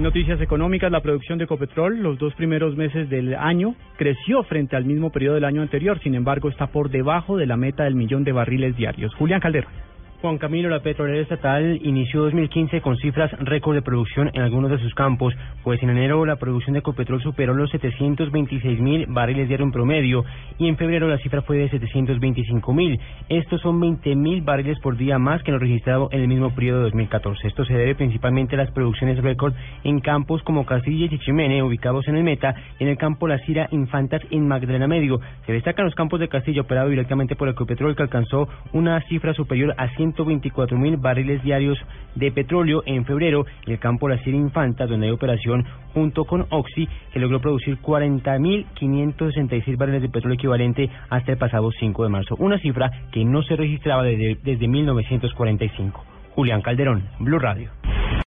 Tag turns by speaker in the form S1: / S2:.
S1: Noticias económicas, la producción de Ecopetrol los dos primeros meses del año creció frente al mismo periodo del año anterior, sin embargo está por debajo de la meta del millón de barriles diarios. Julián Calderón.
S2: Juan Camilo, la petrolera estatal inició 2015 con cifras récord de producción en algunos de sus campos, pues en enero la producción de Ecopetrol superó los 726 mil barriles diarios en promedio y en febrero la cifra fue de 725 mil. Estos son 20 mil barriles por día más que lo registrado en el mismo periodo de 2014. Esto se debe principalmente a las producciones récord en campos como Castilla y Chichimene, ubicados en el Meta, en el campo La Cira Infantas en Magdalena Medio. Se destacan los campos de Castilla operado directamente por Ecopetrol que alcanzó una cifra superior a 100 124 mil barriles diarios de petróleo en febrero el campo La Sierra Infanta, donde hay operación junto con Oxy, que logró producir 40.566 barriles de petróleo equivalente hasta el pasado 5 de marzo, una cifra que no se registraba desde, desde 1945. Julián Calderón, Blue Radio.